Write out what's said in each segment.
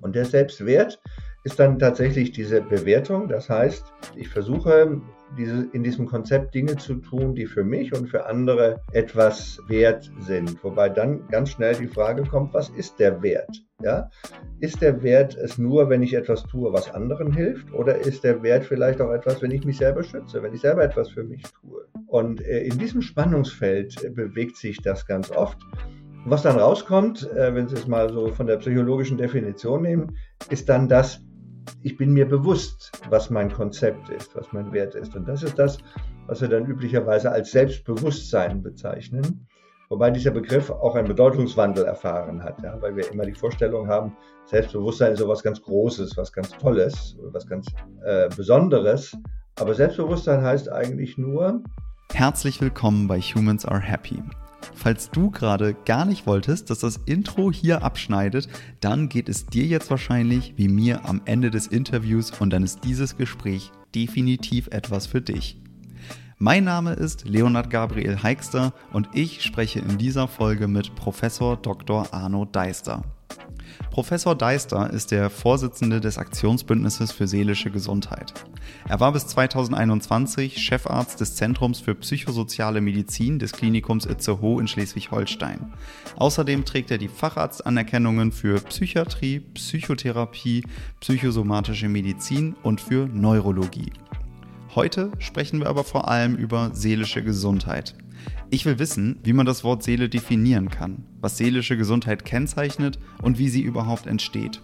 Und der Selbstwert ist dann tatsächlich diese Bewertung. Das heißt, ich versuche diese, in diesem Konzept Dinge zu tun, die für mich und für andere etwas wert sind. Wobei dann ganz schnell die Frage kommt, was ist der Wert? Ja? Ist der Wert es nur, wenn ich etwas tue, was anderen hilft? Oder ist der Wert vielleicht auch etwas, wenn ich mich selber schütze, wenn ich selber etwas für mich tue? Und äh, in diesem Spannungsfeld bewegt sich das ganz oft. Was dann rauskommt, äh, wenn Sie es mal so von der psychologischen Definition nehmen, ist dann das, ich bin mir bewusst, was mein Konzept ist, was mein Wert ist. Und das ist das, was wir dann üblicherweise als Selbstbewusstsein bezeichnen. Wobei dieser Begriff auch einen Bedeutungswandel erfahren hat, ja, weil wir immer die Vorstellung haben, Selbstbewusstsein ist so was ganz Großes, was ganz Tolles, was ganz äh, Besonderes. Aber Selbstbewusstsein heißt eigentlich nur. Herzlich willkommen bei Humans Are Happy Falls du gerade gar nicht wolltest, dass das Intro hier abschneidet, dann geht es dir jetzt wahrscheinlich wie mir am Ende des Interviews und dann ist dieses Gespräch definitiv etwas für dich. Mein Name ist Leonard Gabriel Heikster und ich spreche in dieser Folge mit Professor Dr. Arno Deister. Professor Deister ist der Vorsitzende des Aktionsbündnisses für seelische Gesundheit. Er war bis 2021 Chefarzt des Zentrums für psychosoziale Medizin des Klinikums Itzehoe in Schleswig-Holstein. Außerdem trägt er die Facharztanerkennungen für Psychiatrie, Psychotherapie, psychosomatische Medizin und für Neurologie. Heute sprechen wir aber vor allem über seelische Gesundheit. Ich will wissen, wie man das Wort Seele definieren kann, was seelische Gesundheit kennzeichnet und wie sie überhaupt entsteht.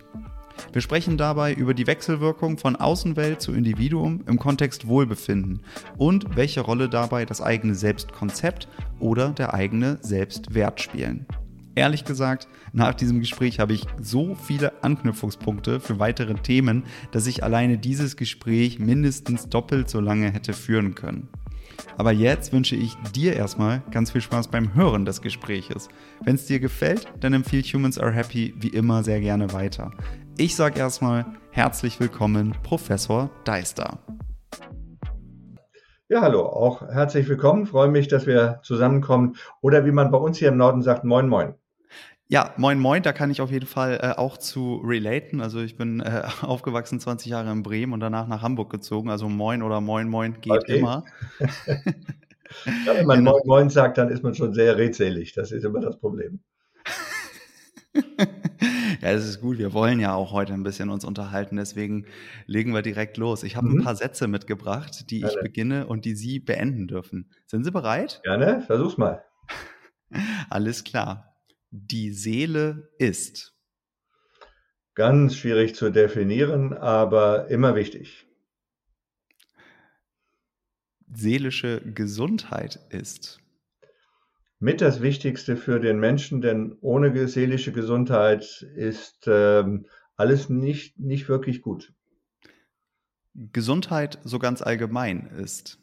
Wir sprechen dabei über die Wechselwirkung von Außenwelt zu Individuum im Kontext Wohlbefinden und welche Rolle dabei das eigene Selbstkonzept oder der eigene Selbstwert spielen. Ehrlich gesagt, nach diesem Gespräch habe ich so viele Anknüpfungspunkte für weitere Themen, dass ich alleine dieses Gespräch mindestens doppelt so lange hätte führen können. Aber jetzt wünsche ich dir erstmal ganz viel Spaß beim Hören des Gespräches. Wenn es dir gefällt, dann empfehle Humans Are Happy wie immer sehr gerne weiter. Ich sage erstmal herzlich willkommen, Professor Deister. Ja, hallo, auch herzlich willkommen. Freue mich, dass wir zusammenkommen. Oder wie man bei uns hier im Norden sagt, moin, moin. Ja, moin moin, da kann ich auf jeden Fall äh, auch zu relaten. Also ich bin äh, aufgewachsen 20 Jahre in Bremen und danach nach Hamburg gezogen. Also moin oder moin moin geht okay. immer. ja, wenn man genau. moin moin sagt, dann ist man schon sehr redselig. Das ist immer das Problem. ja, es ist gut. Wir wollen ja auch heute ein bisschen uns unterhalten. Deswegen legen wir direkt los. Ich habe mhm. ein paar Sätze mitgebracht, die Gerne. ich beginne und die Sie beenden dürfen. Sind Sie bereit? Gerne, versuch's mal. Alles klar die Seele ist? Ganz schwierig zu definieren, aber immer wichtig. Seelische Gesundheit ist? Mit das Wichtigste für den Menschen, denn ohne seelische Gesundheit ist ähm, alles nicht, nicht wirklich gut. Gesundheit so ganz allgemein ist?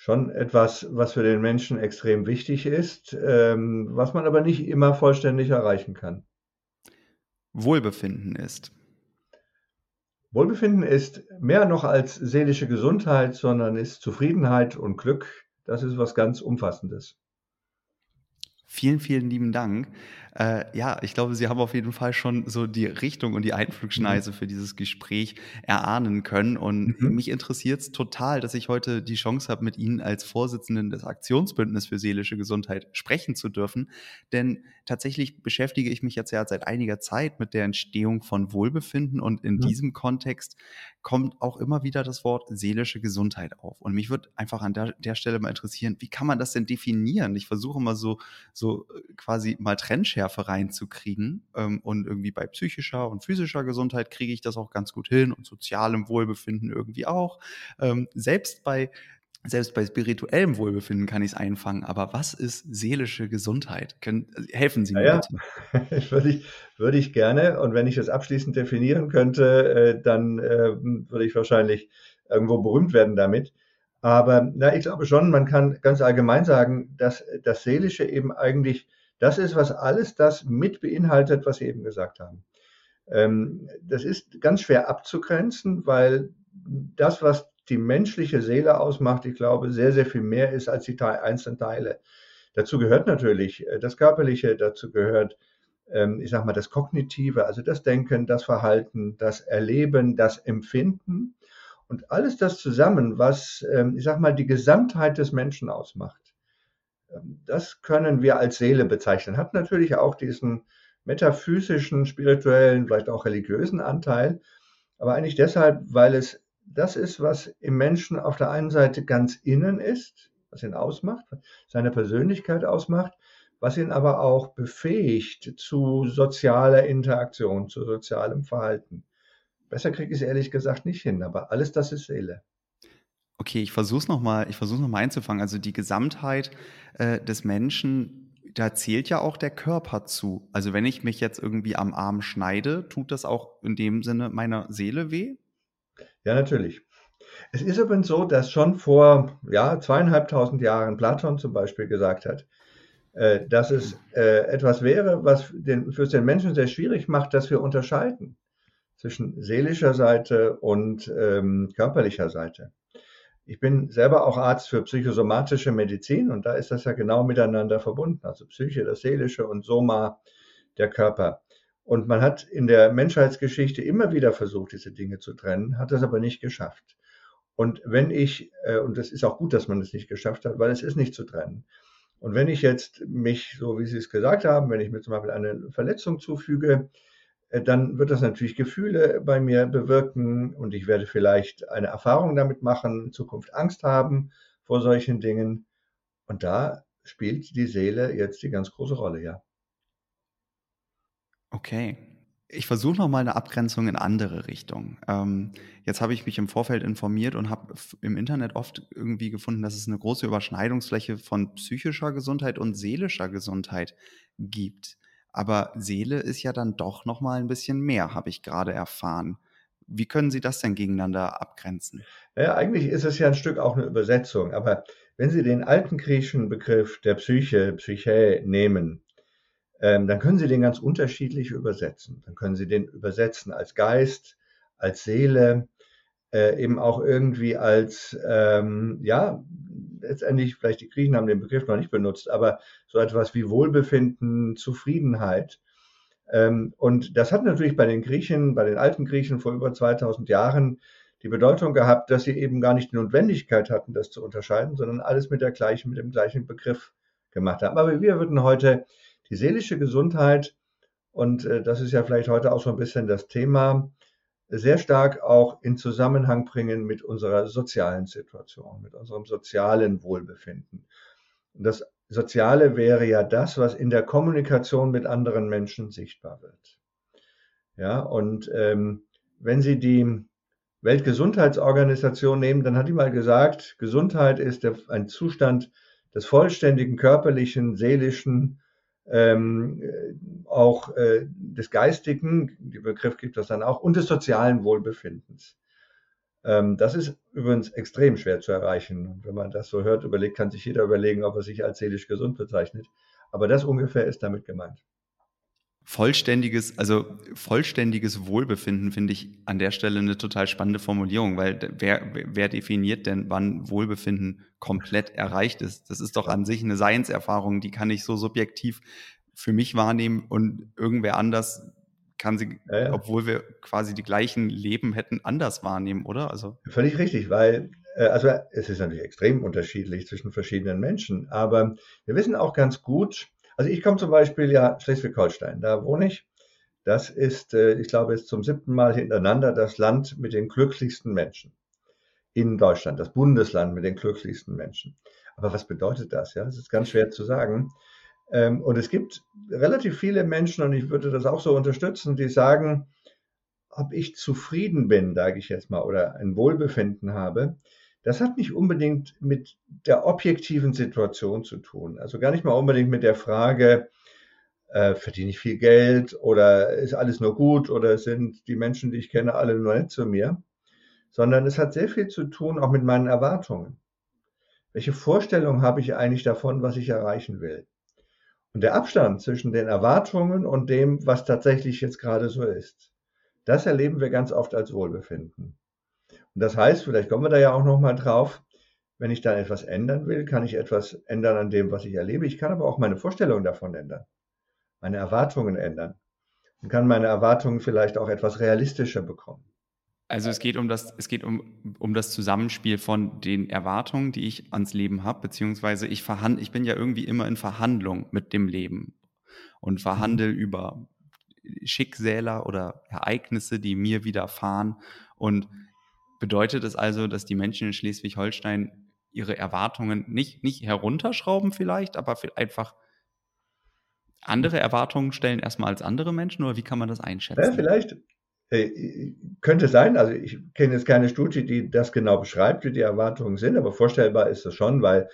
Schon etwas, was für den Menschen extrem wichtig ist, ähm, was man aber nicht immer vollständig erreichen kann. Wohlbefinden ist. Wohlbefinden ist mehr noch als seelische Gesundheit, sondern ist Zufriedenheit und Glück. Das ist was ganz Umfassendes. Vielen, vielen lieben Dank. Äh, ja, ich glaube, Sie haben auf jeden Fall schon so die Richtung und die Einflugschneise mhm. für dieses Gespräch erahnen können. Und mhm. mich interessiert es total, dass ich heute die Chance habe, mit Ihnen als Vorsitzenden des Aktionsbündnisses für seelische Gesundheit sprechen zu dürfen. Denn tatsächlich beschäftige ich mich jetzt ja seit einiger Zeit mit der Entstehung von Wohlbefinden und in mhm. diesem Kontext kommt auch immer wieder das Wort seelische Gesundheit auf. Und mich würde einfach an der, der, Stelle mal interessieren, wie kann man das denn definieren? Ich versuche mal so, so äh, quasi mal Trennschärfe reinzukriegen. Ähm, und irgendwie bei psychischer und physischer Gesundheit kriege ich das auch ganz gut hin und sozialem Wohlbefinden irgendwie auch. Ähm, selbst bei selbst bei spirituellem Wohlbefinden kann ich es einfangen, aber was ist seelische Gesundheit? Können, helfen Sie mir ja, bitte. würde, ich, würde ich gerne. Und wenn ich das abschließend definieren könnte, dann würde ich wahrscheinlich irgendwo berühmt werden damit. Aber na, ich glaube schon, man kann ganz allgemein sagen, dass das Seelische eben eigentlich das ist, was alles das mit beinhaltet, was Sie eben gesagt haben. Ähm, das ist ganz schwer abzugrenzen, weil das, was die menschliche Seele ausmacht, ich glaube, sehr, sehr viel mehr ist als die einzelnen Teile. Dazu gehört natürlich äh, das Körperliche, dazu gehört ähm, ich sag mal, das Kognitive, also das Denken, das Verhalten, das Erleben, das Empfinden und alles das zusammen, was, ähm, ich sag mal, die Gesamtheit des Menschen ausmacht. Ähm, das können wir als Seele bezeichnen. Hat natürlich auch diesen metaphysischen, spirituellen, vielleicht auch religiösen Anteil, aber eigentlich deshalb, weil es das ist, was im Menschen auf der einen Seite ganz innen ist, was ihn ausmacht, seine Persönlichkeit ausmacht, was ihn aber auch befähigt zu sozialer Interaktion, zu sozialem Verhalten. Besser kriege ich es ehrlich gesagt nicht hin, aber alles das ist Seele. Okay, ich versuche es nochmal noch einzufangen. Also die Gesamtheit äh, des Menschen, da zählt ja auch der Körper zu. Also wenn ich mich jetzt irgendwie am Arm schneide, tut das auch in dem Sinne meiner Seele weh? Ja, natürlich. Es ist übrigens so, dass schon vor ja, zweieinhalbtausend Jahren Platon zum Beispiel gesagt hat, äh, dass es äh, etwas wäre, was den, für den Menschen sehr schwierig macht, dass wir unterscheiden zwischen seelischer Seite und ähm, körperlicher Seite. Ich bin selber auch Arzt für psychosomatische Medizin und da ist das ja genau miteinander verbunden. Also Psyche, das Seelische und Soma, der Körper. Und man hat in der Menschheitsgeschichte immer wieder versucht, diese Dinge zu trennen, hat das aber nicht geschafft. Und wenn ich, äh, und das ist auch gut, dass man es nicht geschafft hat, weil es ist nicht zu trennen. Und wenn ich jetzt mich, so wie Sie es gesagt haben, wenn ich mir zum Beispiel eine Verletzung zufüge, dann wird das natürlich Gefühle bei mir bewirken und ich werde vielleicht eine Erfahrung damit machen, in Zukunft Angst haben vor solchen Dingen. Und da spielt die Seele jetzt die ganz große Rolle, ja. Okay. Ich versuche noch mal eine Abgrenzung in andere Richtung. Ähm, jetzt habe ich mich im Vorfeld informiert und habe im Internet oft irgendwie gefunden, dass es eine große Überschneidungsfläche von psychischer Gesundheit und seelischer Gesundheit gibt. Aber Seele ist ja dann doch noch mal ein bisschen mehr, habe ich gerade erfahren. Wie können Sie das denn gegeneinander abgrenzen? Ja, eigentlich ist es ja ein Stück auch eine Übersetzung. Aber wenn Sie den alten griechischen Begriff der Psyche, Psyche nehmen, ähm, dann können Sie den ganz unterschiedlich übersetzen. Dann können Sie den übersetzen als Geist, als Seele, äh, eben auch irgendwie als, ähm, ja, letztendlich, vielleicht die Griechen haben den Begriff noch nicht benutzt, aber so etwas wie Wohlbefinden, Zufriedenheit. Ähm, und das hat natürlich bei den Griechen, bei den alten Griechen vor über 2000 Jahren die Bedeutung gehabt, dass sie eben gar nicht die Notwendigkeit hatten, das zu unterscheiden, sondern alles mit der gleichen, mit dem gleichen Begriff gemacht haben. Aber wir würden heute die seelische Gesundheit, und äh, das ist ja vielleicht heute auch so ein bisschen das Thema, sehr stark auch in Zusammenhang bringen mit unserer sozialen Situation, mit unserem sozialen Wohlbefinden. Das Soziale wäre ja das, was in der Kommunikation mit anderen Menschen sichtbar wird. Ja, und ähm, wenn Sie die Weltgesundheitsorganisation nehmen, dann hat die mal gesagt, Gesundheit ist der, ein Zustand des vollständigen körperlichen, seelischen ähm, auch äh, des geistigen, der Begriff gibt das dann auch, und des sozialen Wohlbefindens. Ähm, das ist übrigens extrem schwer zu erreichen. Wenn man das so hört, überlegt, kann sich jeder überlegen, ob er sich als seelisch gesund bezeichnet. Aber das ungefähr ist damit gemeint. Vollständiges, also vollständiges Wohlbefinden finde ich an der Stelle eine total spannende Formulierung, weil wer, wer definiert denn, wann Wohlbefinden komplett erreicht ist? Das ist doch an sich eine Seinserfahrung, die kann ich so subjektiv für mich wahrnehmen und irgendwer anders kann sie, ja, ja. obwohl wir quasi die gleichen Leben hätten, anders wahrnehmen, oder? Also völlig richtig, weil äh, also es ist natürlich extrem unterschiedlich zwischen verschiedenen Menschen, aber wir wissen auch ganz gut, also ich komme zum Beispiel ja Schleswig-Holstein, da wohne ich. Das ist, äh, ich glaube, jetzt zum siebten Mal hintereinander das Land mit den glücklichsten Menschen in Deutschland, das Bundesland mit den glücklichsten Menschen. Aber was bedeutet das? Ja, das ist ganz schwer zu sagen. Ähm, und es gibt relativ viele Menschen, und ich würde das auch so unterstützen, die sagen, ob ich zufrieden bin, sage ich jetzt mal, oder ein Wohlbefinden habe, das hat nicht unbedingt mit der objektiven Situation zu tun. Also gar nicht mal unbedingt mit der Frage, äh, verdiene ich viel Geld oder ist alles nur gut oder sind die Menschen, die ich kenne, alle nur nett zu mir, sondern es hat sehr viel zu tun auch mit meinen Erwartungen. Welche Vorstellung habe ich eigentlich davon, was ich erreichen will? Und der Abstand zwischen den Erwartungen und dem, was tatsächlich jetzt gerade so ist, das erleben wir ganz oft als Wohlbefinden. Und das heißt, vielleicht kommen wir da ja auch nochmal drauf, wenn ich dann etwas ändern will, kann ich etwas ändern an dem, was ich erlebe. Ich kann aber auch meine Vorstellung davon ändern. meine Erwartungen ändern und kann meine Erwartungen vielleicht auch etwas realistischer bekommen. Also es geht um das, es geht um, um das Zusammenspiel von den Erwartungen, die ich ans Leben habe, beziehungsweise ich verhandle, ich bin ja irgendwie immer in Verhandlung mit dem Leben und verhandle über Schicksäler oder Ereignisse, die mir widerfahren. Und bedeutet es also, dass die Menschen in Schleswig-Holstein ihre Erwartungen nicht, nicht herunterschrauben vielleicht, aber einfach andere Erwartungen stellen erstmal als andere Menschen oder wie kann man das einschätzen? Ja, vielleicht äh, könnte sein, also ich kenne jetzt keine Studie, die das genau beschreibt, wie die Erwartungen sind, aber vorstellbar ist es schon, weil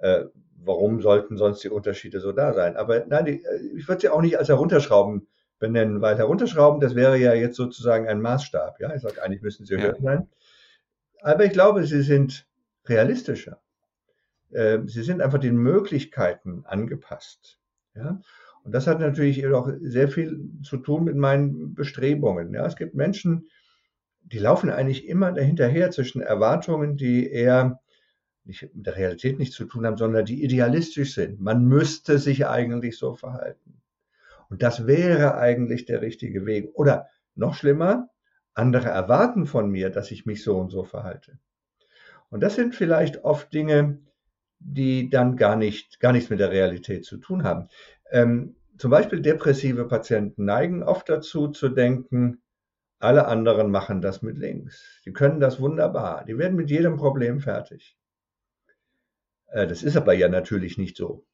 äh, warum sollten sonst die Unterschiede so da sein? Aber nein, die, äh, ich würde sie auch nicht als herunterschrauben benennen, weil herunterschrauben, das wäre ja jetzt sozusagen ein Maßstab. Ja, ich sage, eigentlich müssen sie höher ja. sein. Aber ich glaube, sie sind realistischer. Äh, sie sind einfach den Möglichkeiten angepasst. Ja, und das hat natürlich auch sehr viel zu tun mit meinen Bestrebungen. Ja, es gibt Menschen, die laufen eigentlich immer dahinterher zwischen Erwartungen, die eher nicht mit der Realität nichts zu tun haben, sondern die idealistisch sind. Man müsste sich eigentlich so verhalten. Und das wäre eigentlich der richtige Weg. Oder noch schlimmer, andere erwarten von mir, dass ich mich so und so verhalte. Und das sind vielleicht oft Dinge, die dann gar nicht, gar nichts mit der Realität zu tun haben. Ähm, zum Beispiel depressive Patienten neigen oft dazu zu denken, alle anderen machen das mit links. Die können das wunderbar. Die werden mit jedem Problem fertig. Äh, das ist aber ja natürlich nicht so.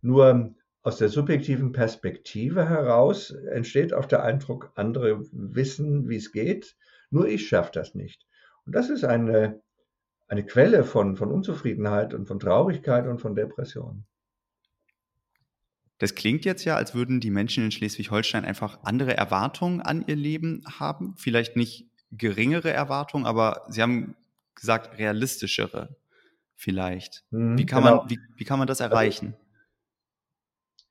Nur aus der subjektiven Perspektive heraus entsteht oft der Eindruck, andere wissen, wie es geht, nur ich schaffe das nicht. Und das ist eine, eine Quelle von, von Unzufriedenheit und von Traurigkeit und von Depression. Das klingt jetzt ja, als würden die Menschen in Schleswig-Holstein einfach andere Erwartungen an ihr Leben haben. Vielleicht nicht geringere Erwartungen, aber Sie haben gesagt, realistischere vielleicht. Mhm, wie, kann genau. man, wie, wie kann man das also erreichen?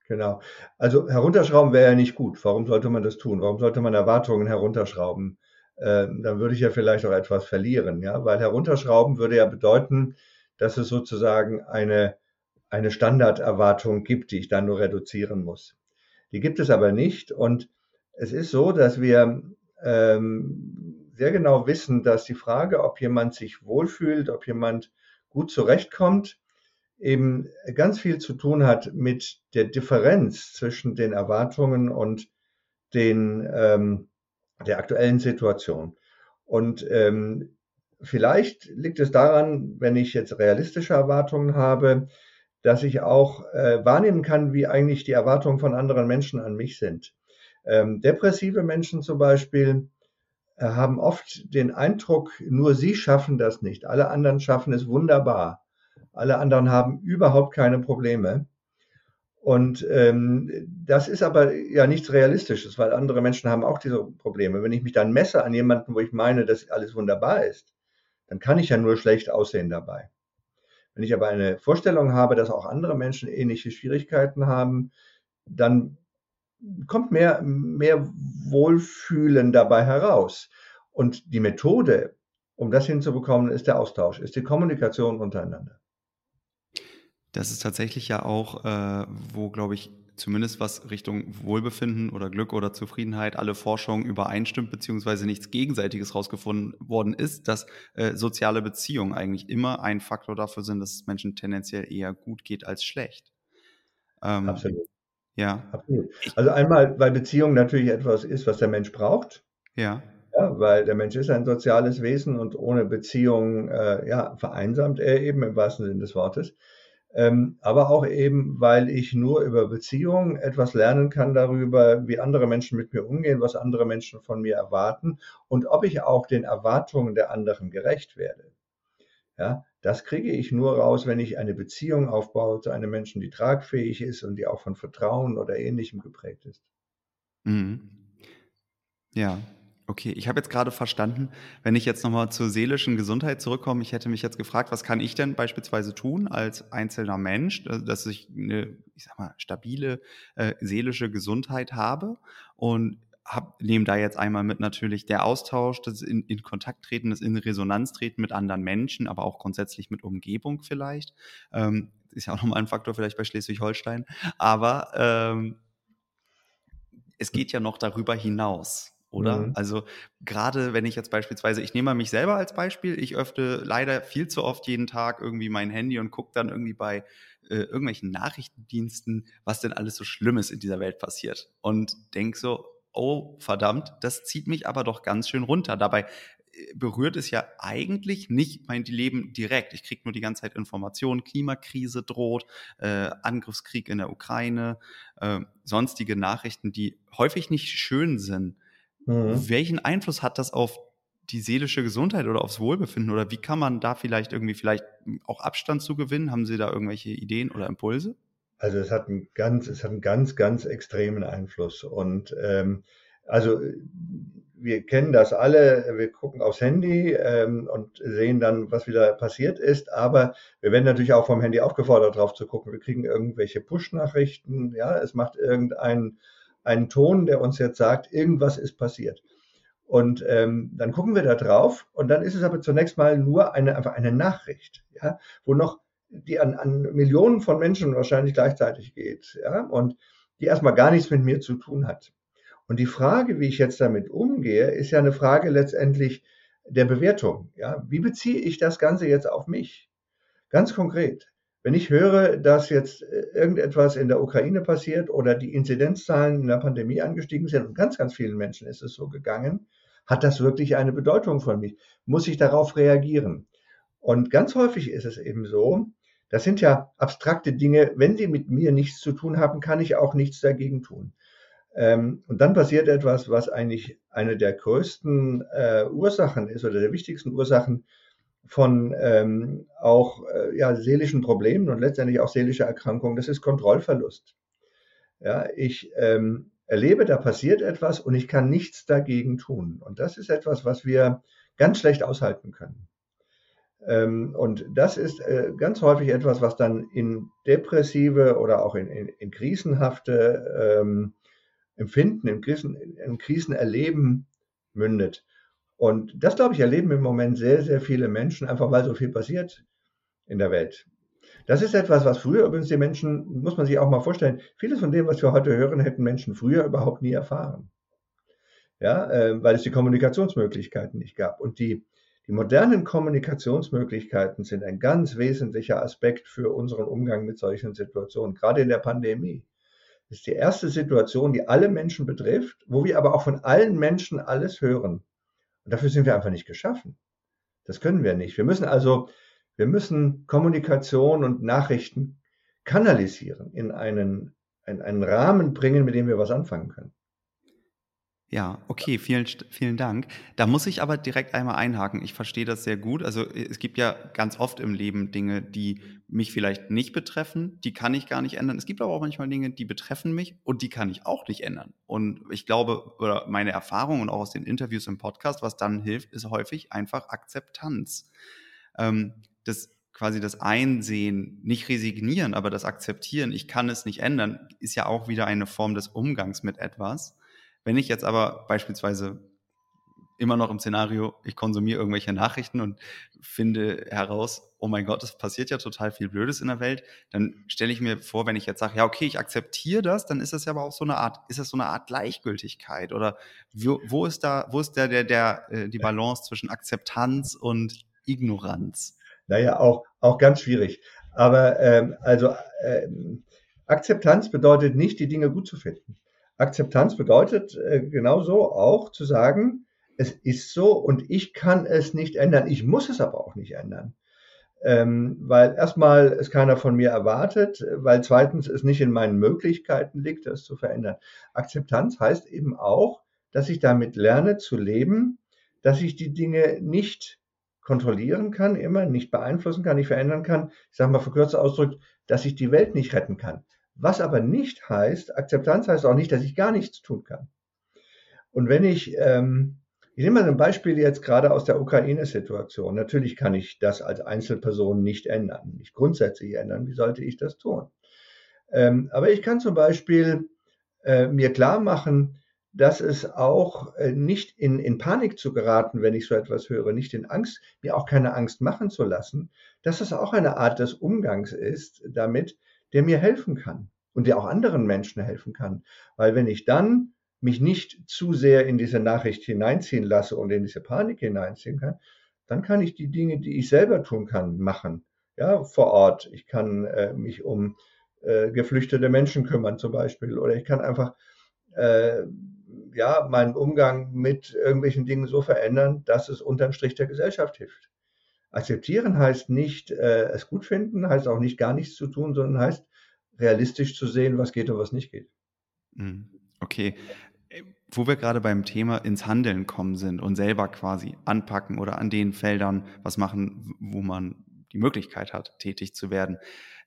Genau. Also herunterschrauben wäre ja nicht gut. Warum sollte man das tun? Warum sollte man Erwartungen herunterschrauben? Ähm, dann würde ich ja vielleicht auch etwas verlieren, ja, weil herunterschrauben würde ja bedeuten, dass es sozusagen eine eine Standarderwartung gibt, die ich dann nur reduzieren muss. Die gibt es aber nicht. Und es ist so, dass wir ähm, sehr genau wissen, dass die Frage, ob jemand sich wohlfühlt, ob jemand gut zurechtkommt, eben ganz viel zu tun hat mit der Differenz zwischen den Erwartungen und den, ähm, der aktuellen Situation. Und ähm, vielleicht liegt es daran, wenn ich jetzt realistische Erwartungen habe, dass ich auch äh, wahrnehmen kann, wie eigentlich die Erwartungen von anderen Menschen an mich sind. Ähm, depressive Menschen zum Beispiel äh, haben oft den Eindruck, nur sie schaffen das nicht. Alle anderen schaffen es wunderbar. Alle anderen haben überhaupt keine Probleme. Und ähm, das ist aber ja nichts Realistisches, weil andere Menschen haben auch diese Probleme. Wenn ich mich dann messe an jemanden, wo ich meine, dass alles wunderbar ist, dann kann ich ja nur schlecht aussehen dabei. Wenn ich aber eine Vorstellung habe, dass auch andere Menschen ähnliche Schwierigkeiten haben, dann kommt mehr, mehr Wohlfühlen dabei heraus. Und die Methode, um das hinzubekommen, ist der Austausch, ist die Kommunikation untereinander. Das ist tatsächlich ja auch, äh, wo, glaube ich, zumindest was Richtung Wohlbefinden oder Glück oder Zufriedenheit alle Forschung übereinstimmt, beziehungsweise nichts Gegenseitiges rausgefunden worden ist, dass äh, soziale Beziehungen eigentlich immer ein Faktor dafür sind, dass es Menschen tendenziell eher gut geht als schlecht. Ähm, Absolut. Ja. Absolut. Also einmal, weil Beziehung natürlich etwas ist, was der Mensch braucht. Ja. Ja, weil der Mensch ist ein soziales Wesen und ohne Beziehung äh, ja, vereinsamt er eben im wahrsten Sinne des Wortes ähm, aber auch eben, weil ich nur über Beziehungen etwas lernen kann darüber, wie andere Menschen mit mir umgehen, was andere Menschen von mir erwarten und ob ich auch den Erwartungen der anderen gerecht werde. Ja, das kriege ich nur raus, wenn ich eine Beziehung aufbaue zu einem Menschen, die tragfähig ist und die auch von Vertrauen oder Ähnlichem geprägt ist. Mhm. Ja, Okay, ich habe jetzt gerade verstanden, wenn ich jetzt nochmal zur seelischen Gesundheit zurückkomme, ich hätte mich jetzt gefragt, was kann ich denn beispielsweise tun als einzelner Mensch, äh, dass ich eine, ich sag mal, stabile äh, seelische Gesundheit habe und hab, nehme da jetzt einmal mit natürlich der Austausch, das in, in Kontakt treten, das in Resonanz treten mit anderen Menschen, aber auch grundsätzlich mit Umgebung vielleicht. Ähm, ist ja auch nochmal ein Faktor vielleicht bei Schleswig-Holstein. Aber ähm, es geht ja noch darüber hinaus oder? Mhm. Also gerade wenn ich jetzt beispielsweise, ich nehme mal mich selber als Beispiel, ich öffne leider viel zu oft jeden Tag irgendwie mein Handy und gucke dann irgendwie bei äh, irgendwelchen Nachrichtendiensten, was denn alles so Schlimmes in dieser Welt passiert. Und denke so, oh verdammt, das zieht mich aber doch ganz schön runter. Dabei äh, berührt es ja eigentlich nicht mein Leben direkt. Ich kriege nur die ganze Zeit Informationen, Klimakrise droht, äh, Angriffskrieg in der Ukraine, äh, sonstige Nachrichten, die häufig nicht schön sind. Mhm. Welchen Einfluss hat das auf die seelische Gesundheit oder aufs Wohlbefinden oder wie kann man da vielleicht irgendwie vielleicht auch Abstand zu gewinnen? Haben Sie da irgendwelche Ideen oder Impulse? Also es hat einen ganz, es hat einen ganz, ganz extremen Einfluss und ähm, also wir kennen das alle, wir gucken aufs Handy ähm, und sehen dann, was wieder passiert ist, aber wir werden natürlich auch vom Handy aufgefordert, drauf zu gucken. Wir kriegen irgendwelche Push-Nachrichten, ja, es macht irgendein einen Ton, der uns jetzt sagt, irgendwas ist passiert. Und ähm, dann gucken wir da drauf und dann ist es aber zunächst mal nur eine, einfach eine Nachricht, ja, wo noch die an, an Millionen von Menschen wahrscheinlich gleichzeitig geht, ja, und die erstmal gar nichts mit mir zu tun hat. Und die Frage, wie ich jetzt damit umgehe, ist ja eine Frage letztendlich der Bewertung. Ja, wie beziehe ich das Ganze jetzt auf mich? Ganz konkret. Wenn ich höre, dass jetzt äh, irgendetwas in der Ukraine passiert oder die Inzidenzzahlen in der Pandemie angestiegen sind und ganz, ganz vielen Menschen ist es so gegangen, hat das wirklich eine Bedeutung von mich? Muss ich darauf reagieren? Und ganz häufig ist es eben so, das sind ja abstrakte Dinge, wenn sie mit mir nichts zu tun haben, kann ich auch nichts dagegen tun. Ähm, und dann passiert etwas, was eigentlich eine der größten äh, Ursachen ist oder der wichtigsten Ursachen von ähm, auch äh, ja, seelischen Problemen und letztendlich auch seelischer Erkrankungen, das ist Kontrollverlust. Ja, ich ähm, erlebe, da passiert etwas und ich kann nichts dagegen tun. Und das ist etwas, was wir ganz schlecht aushalten können. Ähm, und das ist äh, ganz häufig etwas, was dann in depressive oder auch in, in, in krisenhafte ähm, Empfinden, in, Krisen, in Krisenerleben mündet. Und das, glaube ich, erleben im Moment sehr, sehr viele Menschen, einfach weil so viel passiert in der Welt. Das ist etwas, was früher übrigens die Menschen, muss man sich auch mal vorstellen, vieles von dem, was wir heute hören, hätten Menschen früher überhaupt nie erfahren. Ja, äh, weil es die Kommunikationsmöglichkeiten nicht gab. Und die, die modernen Kommunikationsmöglichkeiten sind ein ganz wesentlicher Aspekt für unseren Umgang mit solchen Situationen, gerade in der Pandemie. Das ist die erste Situation, die alle Menschen betrifft, wo wir aber auch von allen Menschen alles hören. Und dafür sind wir einfach nicht geschaffen. Das können wir nicht. Wir müssen also, wir müssen Kommunikation und Nachrichten kanalisieren, in einen, in einen Rahmen bringen, mit dem wir was anfangen können. Ja, okay, vielen, vielen Dank. Da muss ich aber direkt einmal einhaken. Ich verstehe das sehr gut. Also es gibt ja ganz oft im Leben Dinge, die mich vielleicht nicht betreffen, die kann ich gar nicht ändern. Es gibt aber auch manchmal Dinge, die betreffen mich und die kann ich auch nicht ändern. Und ich glaube, oder meine Erfahrung und auch aus den Interviews im Podcast, was dann hilft, ist häufig einfach Akzeptanz. Ähm, das quasi das Einsehen, nicht resignieren, aber das Akzeptieren, ich kann es nicht ändern, ist ja auch wieder eine Form des Umgangs mit etwas. Wenn ich jetzt aber beispielsweise immer noch im Szenario, ich konsumiere irgendwelche Nachrichten und finde heraus, oh mein Gott, es passiert ja total viel Blödes in der Welt, dann stelle ich mir vor, wenn ich jetzt sage, ja, okay, ich akzeptiere das, dann ist das ja aber auch so eine Art, ist das so eine Art Gleichgültigkeit oder wo, wo ist da, wo ist der, der, der, äh, die Balance zwischen Akzeptanz und Ignoranz? Naja, auch, auch ganz schwierig. Aber ähm, also ähm, Akzeptanz bedeutet nicht, die Dinge gut zu finden. Akzeptanz bedeutet äh, genauso auch zu sagen, es ist so und ich kann es nicht ändern. Ich muss es aber auch nicht ändern. Ähm, weil erstmal es keiner von mir erwartet, weil zweitens es nicht in meinen Möglichkeiten liegt, das zu verändern. Akzeptanz heißt eben auch, dass ich damit lerne zu leben, dass ich die Dinge nicht kontrollieren kann, immer nicht beeinflussen kann, nicht verändern kann. Ich sage mal verkürzt ausgedrückt, dass ich die Welt nicht retten kann. Was aber nicht heißt, Akzeptanz heißt auch nicht, dass ich gar nichts tun kann. Und wenn ich, ähm, ich nehme mal ein Beispiel jetzt gerade aus der Ukraine-Situation. Natürlich kann ich das als Einzelperson nicht ändern, nicht grundsätzlich ändern. Wie sollte ich das tun? Ähm, aber ich kann zum Beispiel äh, mir klar machen, dass es auch äh, nicht in, in Panik zu geraten, wenn ich so etwas höre, nicht in Angst, mir auch keine Angst machen zu lassen, dass es auch eine Art des Umgangs ist damit, der mir helfen kann und der auch anderen Menschen helfen kann. Weil wenn ich dann mich nicht zu sehr in diese Nachricht hineinziehen lasse und in diese Panik hineinziehen kann, dann kann ich die Dinge, die ich selber tun kann, machen. Ja, vor Ort. Ich kann äh, mich um äh, geflüchtete Menschen kümmern zum Beispiel oder ich kann einfach äh, ja, meinen Umgang mit irgendwelchen Dingen so verändern, dass es unterm Strich der Gesellschaft hilft. Akzeptieren heißt nicht äh, es gut finden, heißt auch nicht gar nichts zu tun, sondern heißt realistisch zu sehen, was geht und was nicht geht. Mhm. Okay. Wo wir gerade beim Thema ins Handeln kommen sind und selber quasi anpacken oder an den Feldern was machen, wo man die Möglichkeit hat, tätig zu werden.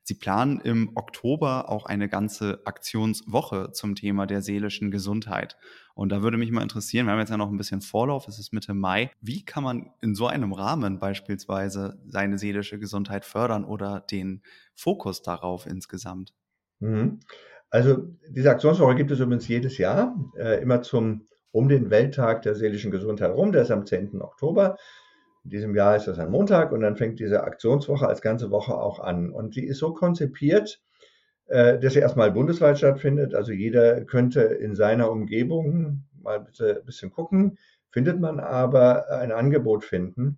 Sie planen im Oktober auch eine ganze Aktionswoche zum Thema der seelischen Gesundheit. Und da würde mich mal interessieren, wir haben jetzt ja noch ein bisschen Vorlauf, es ist Mitte Mai. Wie kann man in so einem Rahmen beispielsweise seine seelische Gesundheit fördern oder den Fokus darauf insgesamt? Mhm. Also diese Aktionswoche gibt es übrigens jedes Jahr, äh, immer zum um den Welttag der seelischen Gesundheit herum. Der ist am 10. Oktober. In diesem Jahr ist das ein Montag und dann fängt diese Aktionswoche als ganze Woche auch an. Und die ist so konzipiert, äh, dass sie erstmal bundesweit stattfindet. Also jeder könnte in seiner Umgebung mal bitte ein bisschen gucken, findet man aber ein Angebot finden.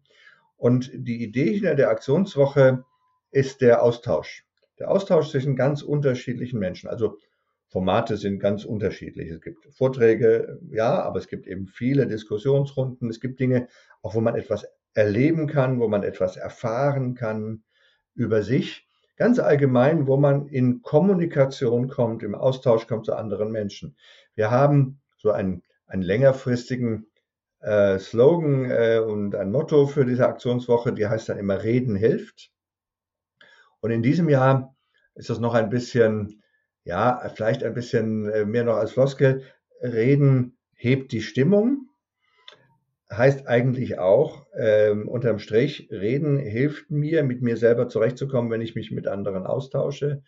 Und die Idee hinter der Aktionswoche ist der Austausch. Der Austausch zwischen ganz unterschiedlichen Menschen. Also Formate sind ganz unterschiedlich. Es gibt Vorträge, ja, aber es gibt eben viele Diskussionsrunden. Es gibt Dinge, auch wo man etwas erleben kann, wo man etwas erfahren kann über sich. Ganz allgemein, wo man in Kommunikation kommt, im Austausch kommt zu anderen Menschen. Wir haben so einen, einen längerfristigen äh, Slogan äh, und ein Motto für diese Aktionswoche, die heißt dann immer Reden hilft. Und in diesem Jahr ist das noch ein bisschen, ja, vielleicht ein bisschen äh, mehr noch als Floskel. Reden hebt die Stimmung heißt eigentlich auch, ähm, unterm Strich, reden hilft mir, mit mir selber zurechtzukommen, wenn ich mich mit anderen austausche.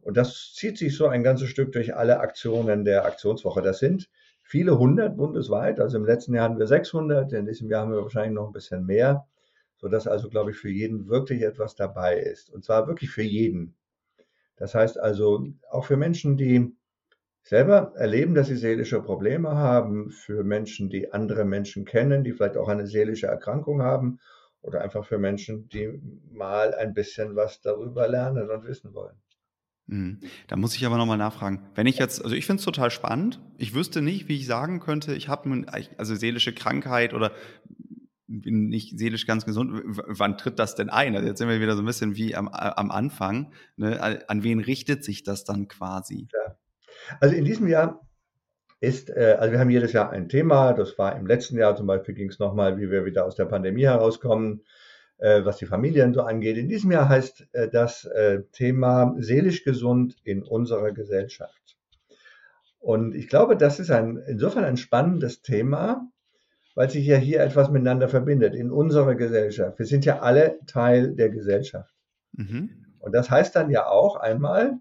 Und das zieht sich so ein ganzes Stück durch alle Aktionen der Aktionswoche. Das sind viele hundert bundesweit. Also im letzten Jahr hatten wir 600, in diesem Jahr haben wir wahrscheinlich noch ein bisschen mehr, sodass also, glaube ich, für jeden wirklich etwas dabei ist. Und zwar wirklich für jeden. Das heißt also auch für Menschen, die selber erleben, dass sie seelische Probleme haben, für Menschen, die andere Menschen kennen, die vielleicht auch eine seelische Erkrankung haben oder einfach für Menschen, die mal ein bisschen was darüber lernen und wissen wollen. Mhm. Da muss ich aber nochmal nachfragen. Wenn ich jetzt, also ich finde es total spannend. Ich wüsste nicht, wie ich sagen könnte, ich habe also seelische Krankheit oder bin nicht seelisch ganz gesund. Wann tritt das denn ein? Also jetzt sind wir wieder so ein bisschen wie am, am Anfang. Ne? An wen richtet sich das dann quasi? Ja. Also in diesem Jahr ist, äh, also wir haben jedes Jahr ein Thema. Das war im letzten Jahr zum Beispiel ging es nochmal, wie wir wieder aus der Pandemie herauskommen, äh, was die Familien so angeht. In diesem Jahr heißt äh, das äh, Thema seelisch gesund in unserer Gesellschaft. Und ich glaube, das ist ein, insofern ein spannendes Thema, weil sich ja hier etwas miteinander verbindet in unserer Gesellschaft. Wir sind ja alle Teil der Gesellschaft. Mhm. Und das heißt dann ja auch einmal,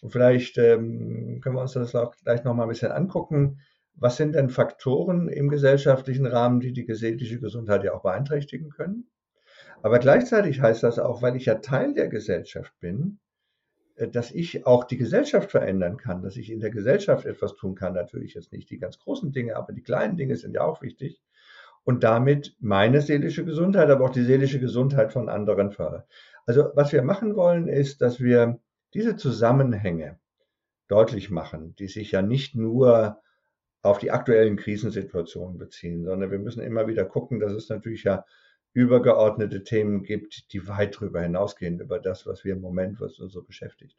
und vielleicht ähm, können wir uns das auch gleich nochmal ein bisschen angucken. Was sind denn Faktoren im gesellschaftlichen Rahmen, die die seelische Gesundheit ja auch beeinträchtigen können? Aber gleichzeitig heißt das auch, weil ich ja Teil der Gesellschaft bin, äh, dass ich auch die Gesellschaft verändern kann, dass ich in der Gesellschaft etwas tun kann. Natürlich jetzt nicht die ganz großen Dinge, aber die kleinen Dinge sind ja auch wichtig. Und damit meine seelische Gesundheit, aber auch die seelische Gesundheit von anderen fördern. Also was wir machen wollen, ist, dass wir diese Zusammenhänge deutlich machen, die sich ja nicht nur auf die aktuellen Krisensituationen beziehen, sondern wir müssen immer wieder gucken, dass es natürlich ja übergeordnete Themen gibt, die weit darüber hinausgehen, über das, was wir im Moment, was uns so beschäftigt.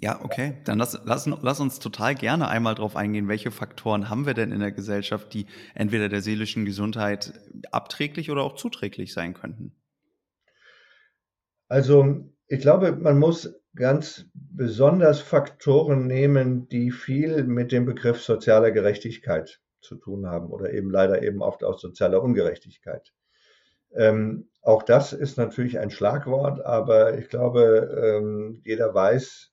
Ja, okay. Dann lass, lass, lass uns total gerne einmal darauf eingehen, welche Faktoren haben wir denn in der Gesellschaft, die entweder der seelischen Gesundheit abträglich oder auch zuträglich sein könnten. Also ich glaube, man muss ganz besonders Faktoren nehmen, die viel mit dem Begriff sozialer Gerechtigkeit zu tun haben oder eben leider eben oft aus sozialer Ungerechtigkeit. Ähm, auch das ist natürlich ein Schlagwort, aber ich glaube, ähm, jeder weiß,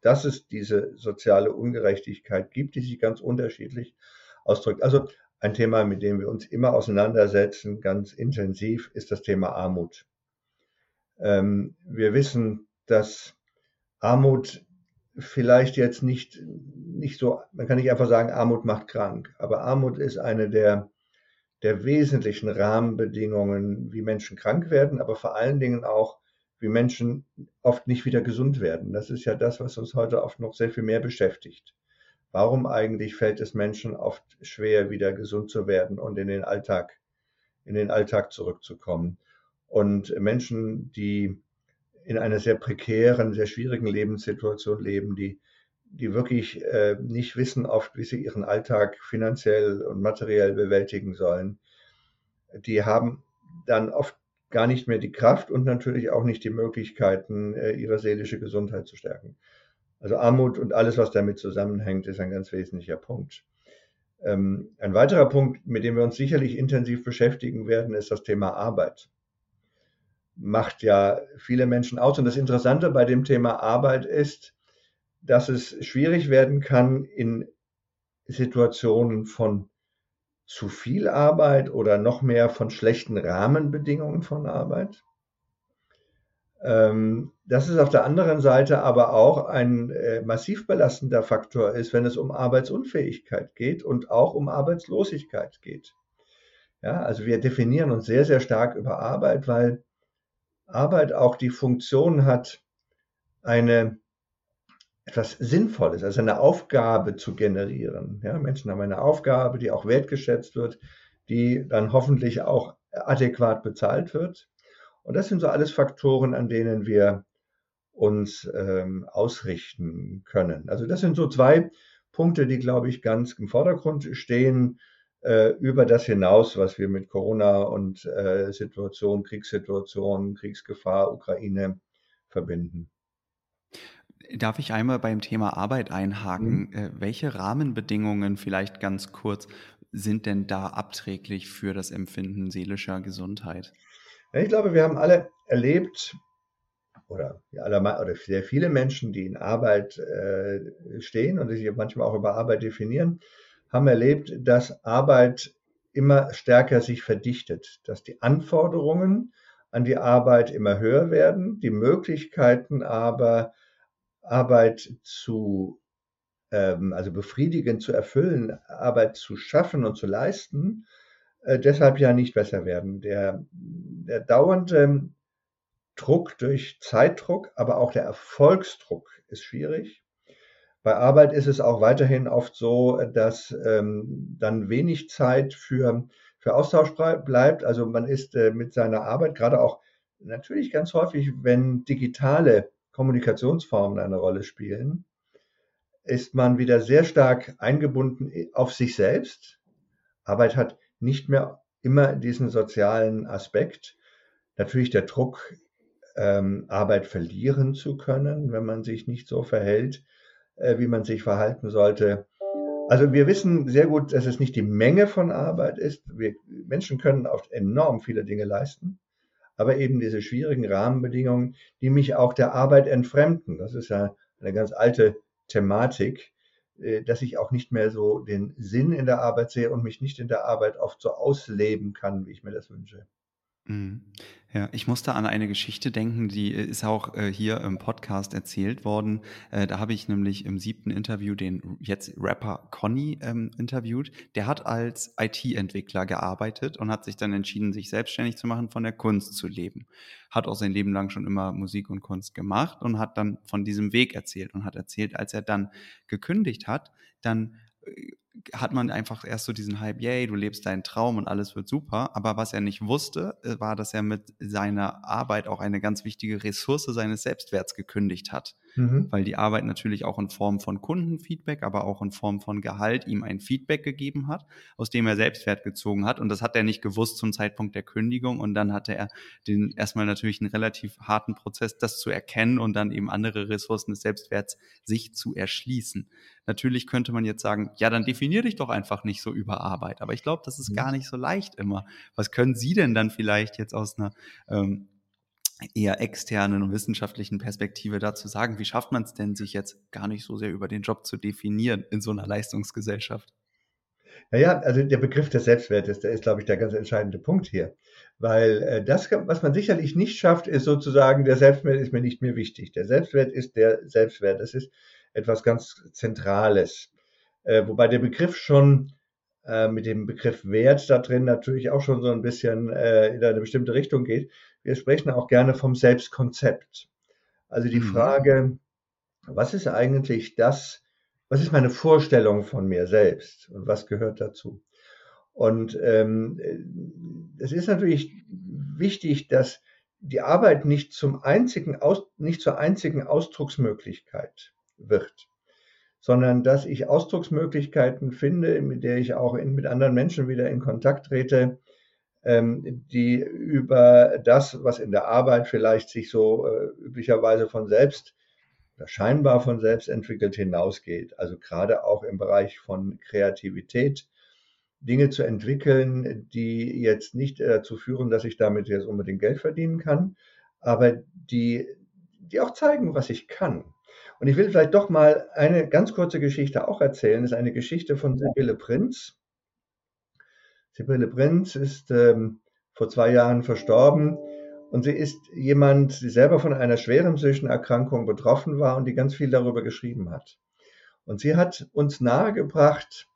dass es diese soziale Ungerechtigkeit gibt, die sich ganz unterschiedlich ausdrückt. Also ein Thema, mit dem wir uns immer auseinandersetzen, ganz intensiv, ist das Thema Armut. Ähm, wir wissen, dass Armut vielleicht jetzt nicht, nicht so, man kann nicht einfach sagen, Armut macht krank, aber Armut ist eine der, der wesentlichen Rahmenbedingungen, wie Menschen krank werden, aber vor allen Dingen auch, wie Menschen oft nicht wieder gesund werden. Das ist ja das, was uns heute oft noch sehr viel mehr beschäftigt. Warum eigentlich fällt es Menschen oft schwer, wieder gesund zu werden und in den Alltag, in den Alltag zurückzukommen? Und Menschen, die in einer sehr prekären, sehr schwierigen Lebenssituation leben, die, die wirklich äh, nicht wissen oft, wie sie ihren Alltag finanziell und materiell bewältigen sollen, die haben dann oft gar nicht mehr die Kraft und natürlich auch nicht die Möglichkeiten, äh, ihre seelische Gesundheit zu stärken. Also Armut und alles, was damit zusammenhängt, ist ein ganz wesentlicher Punkt. Ähm, ein weiterer Punkt, mit dem wir uns sicherlich intensiv beschäftigen werden, ist das Thema Arbeit macht ja viele Menschen aus. Und das Interessante bei dem Thema Arbeit ist, dass es schwierig werden kann in Situationen von zu viel Arbeit oder noch mehr von schlechten Rahmenbedingungen von Arbeit. Ähm, dass es auf der anderen Seite aber auch ein äh, massiv belastender Faktor ist, wenn es um Arbeitsunfähigkeit geht und auch um Arbeitslosigkeit geht. Ja, also wir definieren uns sehr, sehr stark über Arbeit, weil Arbeit auch die Funktion hat, eine etwas Sinnvolles, also eine Aufgabe zu generieren. Ja, Menschen haben eine Aufgabe, die auch wertgeschätzt wird, die dann hoffentlich auch adäquat bezahlt wird. Und das sind so alles Faktoren, an denen wir uns ähm, ausrichten können. Also das sind so zwei Punkte, die, glaube ich, ganz im Vordergrund stehen über das hinaus, was wir mit Corona und äh, Situation, Kriegssituation, Kriegsgefahr, Ukraine verbinden. Darf ich einmal beim Thema Arbeit einhaken? Mhm. Äh, welche Rahmenbedingungen vielleicht ganz kurz sind denn da abträglich für das Empfinden seelischer Gesundheit? Ich glaube, wir haben alle erlebt, oder, oder sehr viele Menschen, die in Arbeit äh, stehen und sich manchmal auch über Arbeit definieren, haben erlebt, dass Arbeit immer stärker sich verdichtet, dass die Anforderungen an die Arbeit immer höher werden, die Möglichkeiten aber Arbeit zu, ähm, also befriedigend zu erfüllen, Arbeit zu schaffen und zu leisten, äh, deshalb ja nicht besser werden. Der, der dauernde Druck durch Zeitdruck, aber auch der Erfolgsdruck ist schwierig. Bei Arbeit ist es auch weiterhin oft so, dass ähm, dann wenig Zeit für, für Austausch bleibt. Also man ist äh, mit seiner Arbeit gerade auch natürlich ganz häufig, wenn digitale Kommunikationsformen eine Rolle spielen, ist man wieder sehr stark eingebunden auf sich selbst. Arbeit hat nicht mehr immer diesen sozialen Aspekt. Natürlich der Druck, ähm, Arbeit verlieren zu können, wenn man sich nicht so verhält, wie man sich verhalten sollte. Also wir wissen sehr gut, dass es nicht die Menge von Arbeit ist. Wir Menschen können oft enorm viele Dinge leisten, aber eben diese schwierigen Rahmenbedingungen, die mich auch der Arbeit entfremden. Das ist ja eine ganz alte Thematik, äh, dass ich auch nicht mehr so den Sinn in der Arbeit sehe und mich nicht in der Arbeit oft so ausleben kann, wie ich mir das wünsche. Mhm. Ja, ich musste an eine Geschichte denken, die äh, ist auch äh, hier im Podcast erzählt worden. Äh, da habe ich nämlich im siebten Interview den jetzt Rapper Conny ähm, interviewt. Der hat als IT-Entwickler gearbeitet und hat sich dann entschieden, sich selbstständig zu machen, von der Kunst zu leben. Hat auch sein Leben lang schon immer Musik und Kunst gemacht und hat dann von diesem Weg erzählt und hat erzählt, als er dann gekündigt hat, dann äh, hat man einfach erst so diesen Hype, yay, du lebst deinen Traum und alles wird super. Aber was er nicht wusste, äh, war, dass er mit seiner Arbeit auch eine ganz wichtige Ressource seines Selbstwerts gekündigt hat. Mhm. Weil die Arbeit natürlich auch in Form von Kundenfeedback, aber auch in Form von Gehalt ihm ein Feedback gegeben hat, aus dem er Selbstwert gezogen hat. Und das hat er nicht gewusst zum Zeitpunkt der Kündigung. Und dann hatte er den erstmal natürlich einen relativ harten Prozess, das zu erkennen und dann eben andere Ressourcen des Selbstwerts sich zu erschließen. Natürlich könnte man jetzt sagen, ja, dann definier dich doch einfach nicht so über Arbeit. Aber ich glaube, das ist mhm. gar nicht so leicht immer. Was können Sie denn dann vielleicht jetzt aus einer ähm, eher externen und wissenschaftlichen Perspektive dazu sagen, wie schafft man es denn, sich jetzt gar nicht so sehr über den Job zu definieren in so einer Leistungsgesellschaft? Naja, also der Begriff des Selbstwertes, der ist, glaube ich, der ganz entscheidende Punkt hier. Weil äh, das, was man sicherlich nicht schafft, ist sozusagen, der Selbstwert ist mir nicht mehr wichtig. Der Selbstwert ist der Selbstwert. Das ist etwas ganz Zentrales. Äh, wobei der Begriff schon äh, mit dem Begriff Wert da drin natürlich auch schon so ein bisschen äh, in eine bestimmte Richtung geht. Wir sprechen auch gerne vom Selbstkonzept. Also die mhm. Frage, was ist eigentlich das, was ist meine Vorstellung von mir selbst und was gehört dazu? Und ähm, es ist natürlich wichtig, dass die Arbeit nicht zum einzigen Aus, nicht zur einzigen Ausdrucksmöglichkeit wird, sondern dass ich Ausdrucksmöglichkeiten finde, mit der ich auch in, mit anderen Menschen wieder in Kontakt trete, die über das, was in der Arbeit vielleicht sich so äh, üblicherweise von selbst scheinbar von selbst entwickelt hinausgeht. Also gerade auch im Bereich von Kreativität, Dinge zu entwickeln, die jetzt nicht dazu führen, dass ich damit jetzt unbedingt Geld verdienen kann, aber die, die auch zeigen, was ich kann. Und ich will vielleicht doch mal eine ganz kurze Geschichte auch erzählen. Das ist eine Geschichte von Sibylle Prinz. Sibylle Prinz ist ähm, vor zwei Jahren verstorben und sie ist jemand, die selber von einer schweren psychischen Erkrankung betroffen war und die ganz viel darüber geschrieben hat. Und sie hat uns nahegebracht,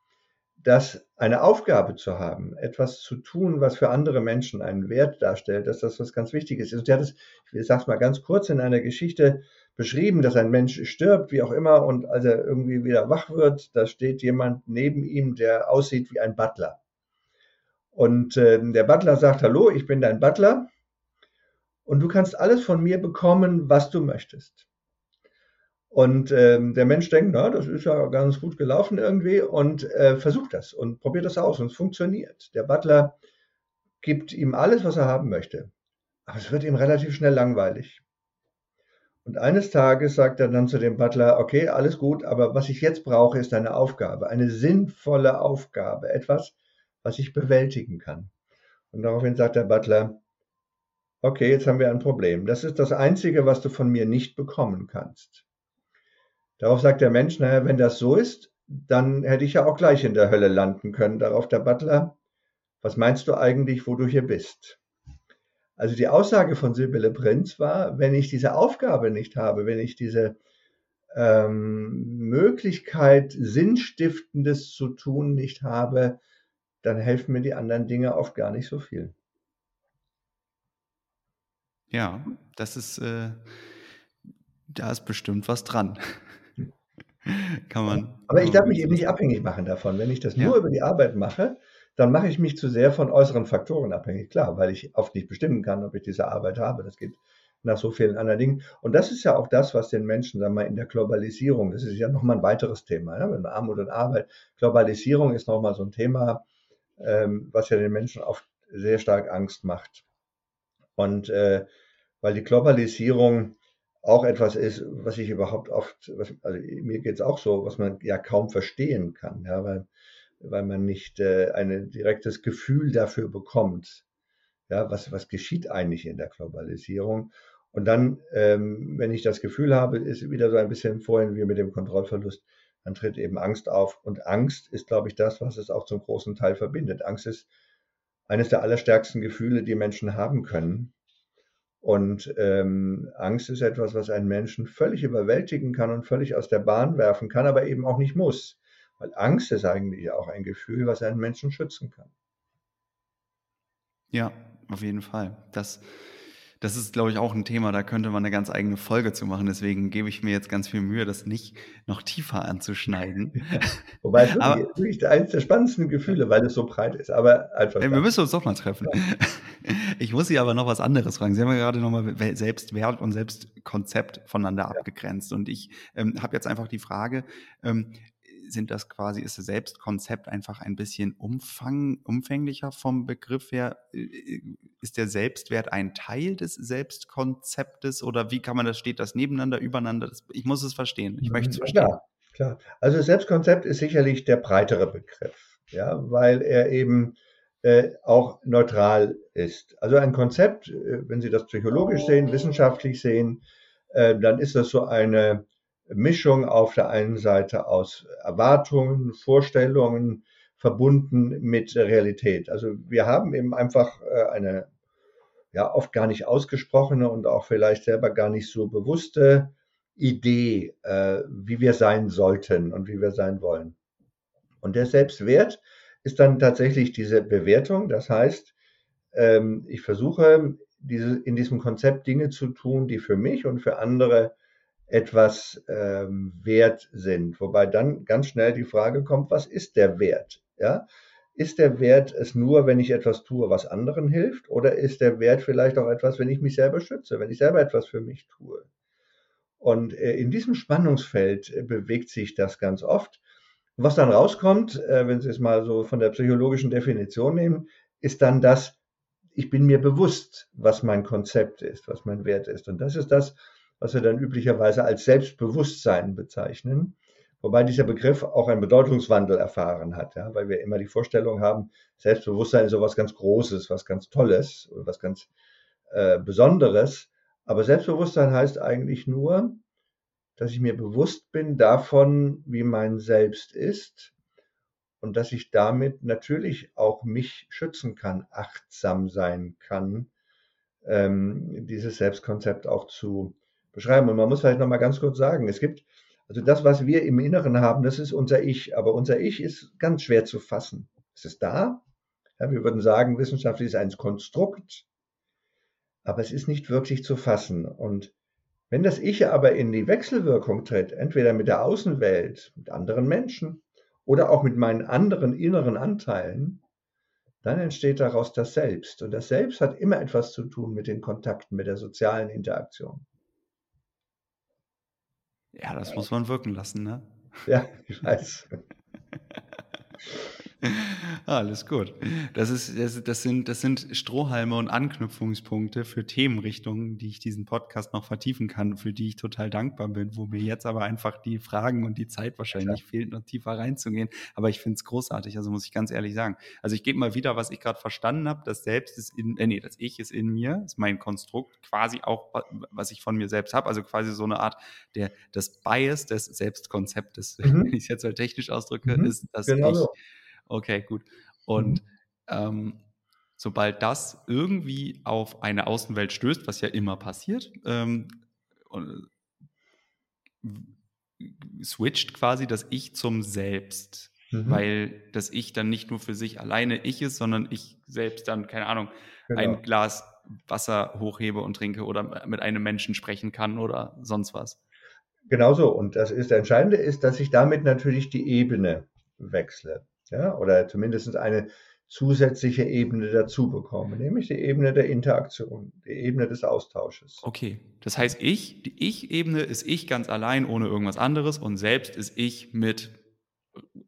dass eine Aufgabe zu haben, etwas zu tun, was für andere Menschen einen Wert darstellt, dass das was ganz Wichtiges ist. Und sie hat es, ich sage es mal ganz kurz, in einer Geschichte beschrieben, dass ein Mensch stirbt, wie auch immer, und als er irgendwie wieder wach wird, da steht jemand neben ihm, der aussieht wie ein Butler. Und äh, der Butler sagt, hallo, ich bin dein Butler und du kannst alles von mir bekommen, was du möchtest. Und ähm, der Mensch denkt, na, das ist ja ganz gut gelaufen irgendwie und äh, versucht das und probiert das aus und es funktioniert. Der Butler gibt ihm alles, was er haben möchte. Aber es wird ihm relativ schnell langweilig. Und eines Tages sagt er dann zu dem Butler, okay, alles gut, aber was ich jetzt brauche, ist eine Aufgabe, eine sinnvolle Aufgabe, etwas, was ich bewältigen kann. Und daraufhin sagt der Butler, okay, jetzt haben wir ein Problem. Das ist das Einzige, was du von mir nicht bekommen kannst. Darauf sagt der Mensch, naja, wenn das so ist, dann hätte ich ja auch gleich in der Hölle landen können. Darauf der Butler, was meinst du eigentlich, wo du hier bist? Also die Aussage von Sibylle Prinz war, wenn ich diese Aufgabe nicht habe, wenn ich diese ähm, Möglichkeit, Sinnstiftendes zu tun nicht habe, dann helfen mir die anderen Dinge oft gar nicht so viel. Ja, das ist, äh, da ist bestimmt was dran. Kann man. Aber ich darf mich eben nicht abhängig machen davon. Wenn ich das ja. nur über die Arbeit mache, dann mache ich mich zu sehr von äußeren Faktoren abhängig. Klar, weil ich oft nicht bestimmen kann, ob ich diese Arbeit habe. Das geht nach so vielen anderen Dingen. Und das ist ja auch das, was den Menschen, sagen wir mal, in der Globalisierung, das ist ja nochmal ein weiteres Thema, ja, mit Armut und Arbeit. Globalisierung ist nochmal so ein Thema, ähm, was ja den Menschen oft sehr stark Angst macht. Und äh, weil die Globalisierung auch etwas ist, was ich überhaupt oft, was, also mir geht es auch so, was man ja kaum verstehen kann, ja, weil, weil man nicht äh, ein direktes Gefühl dafür bekommt, ja, was, was geschieht eigentlich in der Globalisierung. Und dann, ähm, wenn ich das Gefühl habe, ist wieder so ein bisschen vorhin wie mit dem Kontrollverlust, dann tritt eben Angst auf. Und Angst ist, glaube ich, das, was es auch zum großen Teil verbindet. Angst ist eines der allerstärksten Gefühle, die Menschen haben können. Und ähm, Angst ist etwas, was einen Menschen völlig überwältigen kann und völlig aus der Bahn werfen kann, aber eben auch nicht muss. Weil Angst ist eigentlich auch ein Gefühl, was einen Menschen schützen kann. Ja, auf jeden Fall. Das das ist, glaube ich, auch ein Thema, da könnte man eine ganz eigene Folge zu machen. Deswegen gebe ich mir jetzt ganz viel Mühe, das nicht noch tiefer anzuschneiden. Wobei es aber, wirklich eines der spannendsten Gefühle, weil es so breit ist. Aber einfach. Wir müssen uns doch mal treffen. Ja. Ich muss Sie aber noch was anderes fragen. Sie haben ja gerade nochmal Selbstwert und Selbstkonzept voneinander ja. abgegrenzt. Und ich ähm, habe jetzt einfach die Frage, ähm, sind das quasi, ist das Selbstkonzept einfach ein bisschen umfang, umfänglicher vom Begriff her? Äh, ist der Selbstwert ein Teil des Selbstkonzeptes oder wie kann man das, steht das nebeneinander, übereinander? Das, ich muss es verstehen. Ich möchte es verstehen. Klar, klar. Also Selbstkonzept ist sicherlich der breitere Begriff, ja, weil er eben äh, auch neutral ist. Also ein Konzept, äh, wenn Sie das psychologisch sehen, wissenschaftlich sehen, äh, dann ist das so eine Mischung auf der einen Seite aus Erwartungen, Vorstellungen verbunden mit Realität. Also wir haben eben einfach äh, eine ja oft gar nicht ausgesprochene und auch vielleicht selber gar nicht so bewusste Idee, äh, wie wir sein sollten und wie wir sein wollen. Und der Selbstwert ist dann tatsächlich diese Bewertung. Das heißt, ähm, ich versuche diese, in diesem Konzept Dinge zu tun, die für mich und für andere etwas ähm, wert sind. Wobei dann ganz schnell die Frage kommt, was ist der Wert? Ja? Ist der Wert es nur, wenn ich etwas tue, was anderen hilft? Oder ist der Wert vielleicht auch etwas, wenn ich mich selber schütze, wenn ich selber etwas für mich tue? Und äh, in diesem Spannungsfeld äh, bewegt sich das ganz oft. Was dann rauskommt, äh, wenn Sie es mal so von der psychologischen Definition nehmen, ist dann das, ich bin mir bewusst, was mein Konzept ist, was mein Wert ist. Und das ist das, was wir dann üblicherweise als Selbstbewusstsein bezeichnen. Wobei dieser Begriff auch einen Bedeutungswandel erfahren hat, ja, weil wir immer die Vorstellung haben, Selbstbewusstsein ist so was ganz Großes, was ganz Tolles, was ganz äh, Besonderes. Aber Selbstbewusstsein heißt eigentlich nur, dass ich mir bewusst bin davon, wie mein Selbst ist und dass ich damit natürlich auch mich schützen kann, achtsam sein kann, ähm, dieses Selbstkonzept auch zu beschreiben. Und man muss vielleicht nochmal ganz kurz sagen, es gibt, also das, was wir im Inneren haben, das ist unser Ich, aber unser Ich ist ganz schwer zu fassen. Es ist da, ja, wir würden sagen, Wissenschaft ist ein Konstrukt, aber es ist nicht wirklich zu fassen. Und wenn das Ich aber in die Wechselwirkung tritt, entweder mit der Außenwelt, mit anderen Menschen oder auch mit meinen anderen inneren Anteilen, dann entsteht daraus das Selbst. Und das Selbst hat immer etwas zu tun mit den Kontakten, mit der sozialen Interaktion. Ja, das muss man wirken lassen, ne? Ja, ich weiß. Alles gut. Das, ist, das, das, sind, das sind Strohhalme und Anknüpfungspunkte für Themenrichtungen, die ich diesen Podcast noch vertiefen kann, für die ich total dankbar bin, wo mir jetzt aber einfach die Fragen und die Zeit wahrscheinlich ja. fehlt, noch tiefer reinzugehen. Aber ich finde es großartig, also muss ich ganz ehrlich sagen. Also ich gebe mal wieder, was ich gerade verstanden habe, das Selbst ist in, äh, nee, das Ich ist in mir, ist mein Konstrukt, quasi auch, was ich von mir selbst habe, also quasi so eine Art der, das Bias des Selbstkonzeptes, mhm. wenn ich es jetzt mal technisch ausdrücke, mhm. ist, dass genau ich so Okay, gut. Und mhm. ähm, sobald das irgendwie auf eine Außenwelt stößt, was ja immer passiert, ähm, switcht quasi das Ich zum Selbst. Mhm. Weil das Ich dann nicht nur für sich alleine ich ist, sondern ich selbst dann, keine Ahnung, genau. ein Glas Wasser hochhebe und trinke oder mit einem Menschen sprechen kann oder sonst was. Genauso. Und das ist, das Entscheidende ist, dass ich damit natürlich die Ebene wechsle ja, oder zumindest eine zusätzliche Ebene dazu bekomme, nämlich die Ebene der Interaktion, die Ebene des Austausches. Okay, das heißt, ich, die Ich-Ebene ist ich ganz allein ohne irgendwas anderes und selbst ist ich mit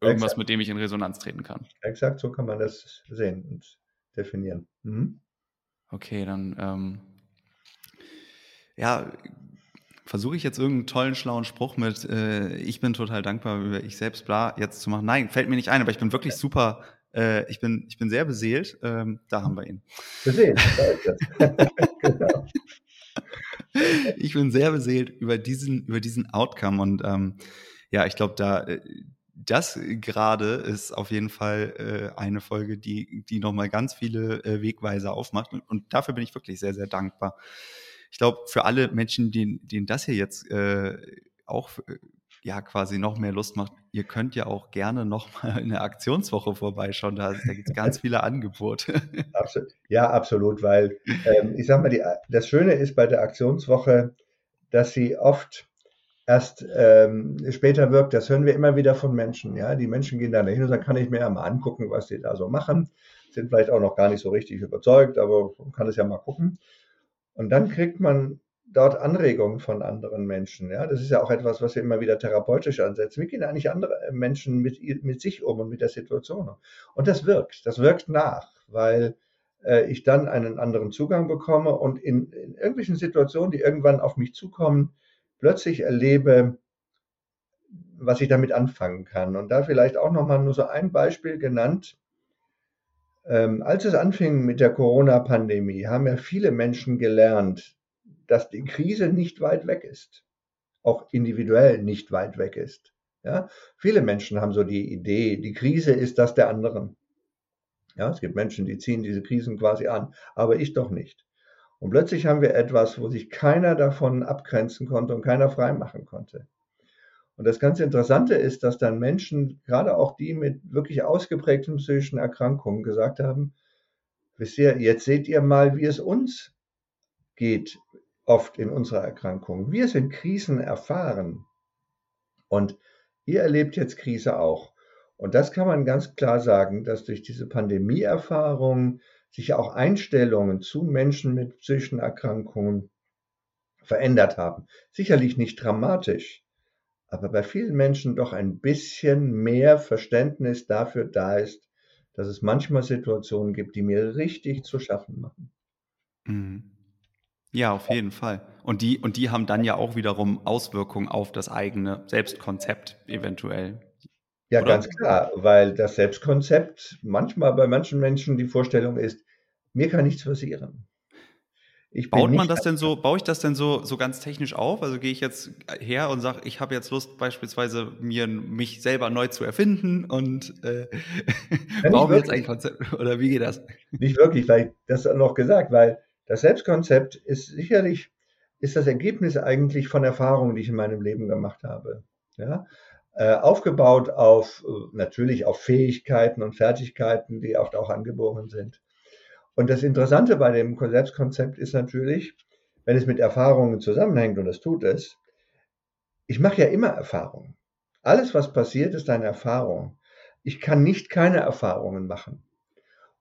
irgendwas, Exakt. mit dem ich in Resonanz treten kann. Exakt, so kann man das sehen und definieren. Mhm. Okay, dann ähm, ja, versuche ich jetzt irgendeinen tollen, schlauen Spruch mit, äh, ich bin total dankbar über ich selbst, bla, jetzt zu machen. Nein, fällt mir nicht ein, aber ich bin wirklich super, äh, ich, bin, ich bin sehr beseelt. Ähm, da haben wir ihn. Beseelt, da ist das. genau. Ich bin sehr beseelt über diesen, über diesen Outcome und ähm, ja, ich glaube, da, äh, das gerade ist auf jeden Fall äh, eine Folge, die, die nochmal ganz viele äh, Wegweiser aufmacht. Und, und, dafür bin ich wirklich sehr, sehr dankbar ich glaube, für alle Menschen, denen, denen das hier jetzt äh, auch äh, ja quasi noch mehr Lust macht, ihr könnt ja auch gerne noch mal in der Aktionswoche vorbeischauen. Da, da gibt es ganz viele Angebote. Ja, absolut, weil ähm, ich sag mal, die, das Schöne ist bei der Aktionswoche, dass sie oft erst ähm, später wirkt. Das hören wir immer wieder von Menschen. Ja, die Menschen gehen da hin und sagen, kann ich mir ja mal angucken, was die da so machen. Sind vielleicht auch noch gar nicht so richtig überzeugt, aber man kann es ja mal gucken. Und dann kriegt man dort Anregungen von anderen Menschen. Ja, das ist ja auch etwas, was wir immer wieder therapeutisch ansetzen. Wie gehen eigentlich andere Menschen mit, mit sich um und mit der Situation um? Und das wirkt, das wirkt nach, weil äh, ich dann einen anderen Zugang bekomme und in, in irgendwelchen Situationen, die irgendwann auf mich zukommen, plötzlich erlebe, was ich damit anfangen kann. Und da vielleicht auch nochmal nur so ein Beispiel genannt. Ähm, als es anfing mit der Corona-Pandemie, haben ja viele Menschen gelernt, dass die Krise nicht weit weg ist, auch individuell nicht weit weg ist. Ja? Viele Menschen haben so die Idee, die Krise ist das der anderen. Ja, es gibt Menschen, die ziehen diese Krisen quasi an, aber ich doch nicht. Und plötzlich haben wir etwas, wo sich keiner davon abgrenzen konnte und keiner freimachen konnte. Und das ganz Interessante ist, dass dann Menschen, gerade auch die mit wirklich ausgeprägten psychischen Erkrankungen, gesagt haben, wisst ihr, jetzt seht ihr mal, wie es uns geht, oft in unserer Erkrankung. Wir sind Krisen erfahren. Und ihr erlebt jetzt Krise auch. Und das kann man ganz klar sagen, dass durch diese Pandemieerfahrung sich auch Einstellungen zu Menschen mit psychischen Erkrankungen verändert haben. Sicherlich nicht dramatisch, aber bei vielen Menschen doch ein bisschen mehr Verständnis dafür da ist, dass es manchmal Situationen gibt, die mir richtig zu schaffen machen. Mhm. Ja, auf jeden Fall. Und die, und die haben dann ja auch wiederum Auswirkungen auf das eigene Selbstkonzept eventuell. Ja, Oder? ganz klar, weil das Selbstkonzept manchmal bei manchen Menschen die Vorstellung ist, mir kann nichts passieren. Baut man das denn so, baue ich das denn so, so ganz technisch auf? Also gehe ich jetzt her und sage, ich habe jetzt Lust, beispielsweise mir mich selber neu zu erfinden und äh, baue mir jetzt ein Konzept oder wie geht das? Nicht wirklich, weil das noch gesagt, weil das Selbstkonzept ist sicherlich ist das Ergebnis eigentlich von Erfahrungen, die ich in meinem Leben gemacht habe. Ja? Äh, aufgebaut auf natürlich auf Fähigkeiten und Fertigkeiten, die oft auch angeboren sind. Und das Interessante bei dem Selbstkonzept ist natürlich, wenn es mit Erfahrungen zusammenhängt, und das tut es, ich mache ja immer Erfahrungen. Alles, was passiert, ist eine Erfahrung. Ich kann nicht keine Erfahrungen machen.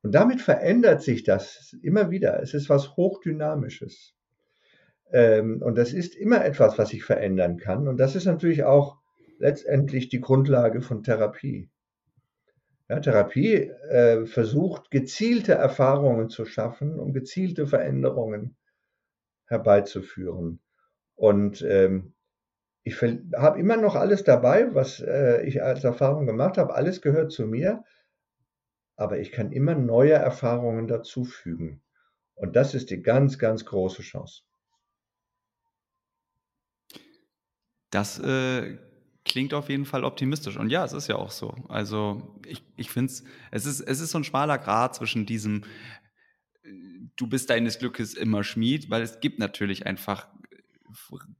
Und damit verändert sich das immer wieder. Es ist was Hochdynamisches. Ähm, und das ist immer etwas, was sich verändern kann. Und das ist natürlich auch letztendlich die Grundlage von Therapie. Ja, Therapie äh, versucht gezielte Erfahrungen zu schaffen, um gezielte Veränderungen herbeizuführen. Und ähm, ich habe immer noch alles dabei, was äh, ich als Erfahrung gemacht habe. Alles gehört zu mir, aber ich kann immer neue Erfahrungen dazufügen. Und das ist die ganz, ganz große Chance. Das äh, klingt auf jeden Fall optimistisch. Und ja, es ist ja auch so. Also ich, ich finde es, ist, es ist so ein schmaler Grad zwischen diesem, du bist deines Glückes immer Schmied, weil es gibt natürlich einfach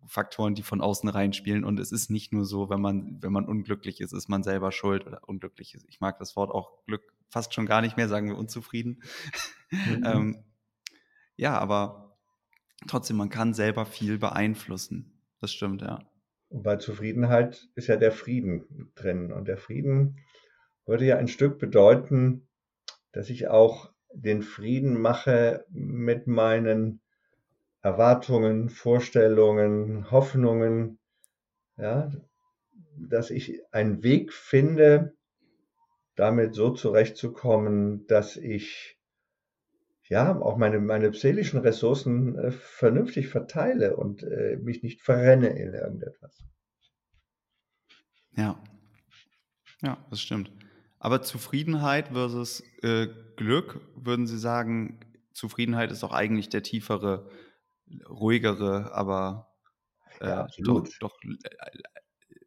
Faktoren, die von außen reinspielen. Und es ist nicht nur so, wenn man, wenn man unglücklich ist, ist man selber schuld oder unglücklich ist. Ich mag das Wort auch Glück fast schon gar nicht mehr, sagen wir unzufrieden. Mhm. ähm, ja, aber trotzdem, man kann selber viel beeinflussen. Das stimmt, ja. Und bei Zufriedenheit ist ja der Frieden drin. Und der Frieden würde ja ein Stück bedeuten, dass ich auch den Frieden mache mit meinen Erwartungen, Vorstellungen, Hoffnungen, ja, dass ich einen Weg finde, damit so zurechtzukommen, dass ich ja auch meine, meine seelischen Ressourcen äh, vernünftig verteile und äh, mich nicht verrenne in irgendetwas. Ja. Ja, das stimmt. Aber Zufriedenheit versus äh, Glück, würden Sie sagen, Zufriedenheit ist doch eigentlich der tiefere, ruhigere, aber äh, ja, doch, doch äh,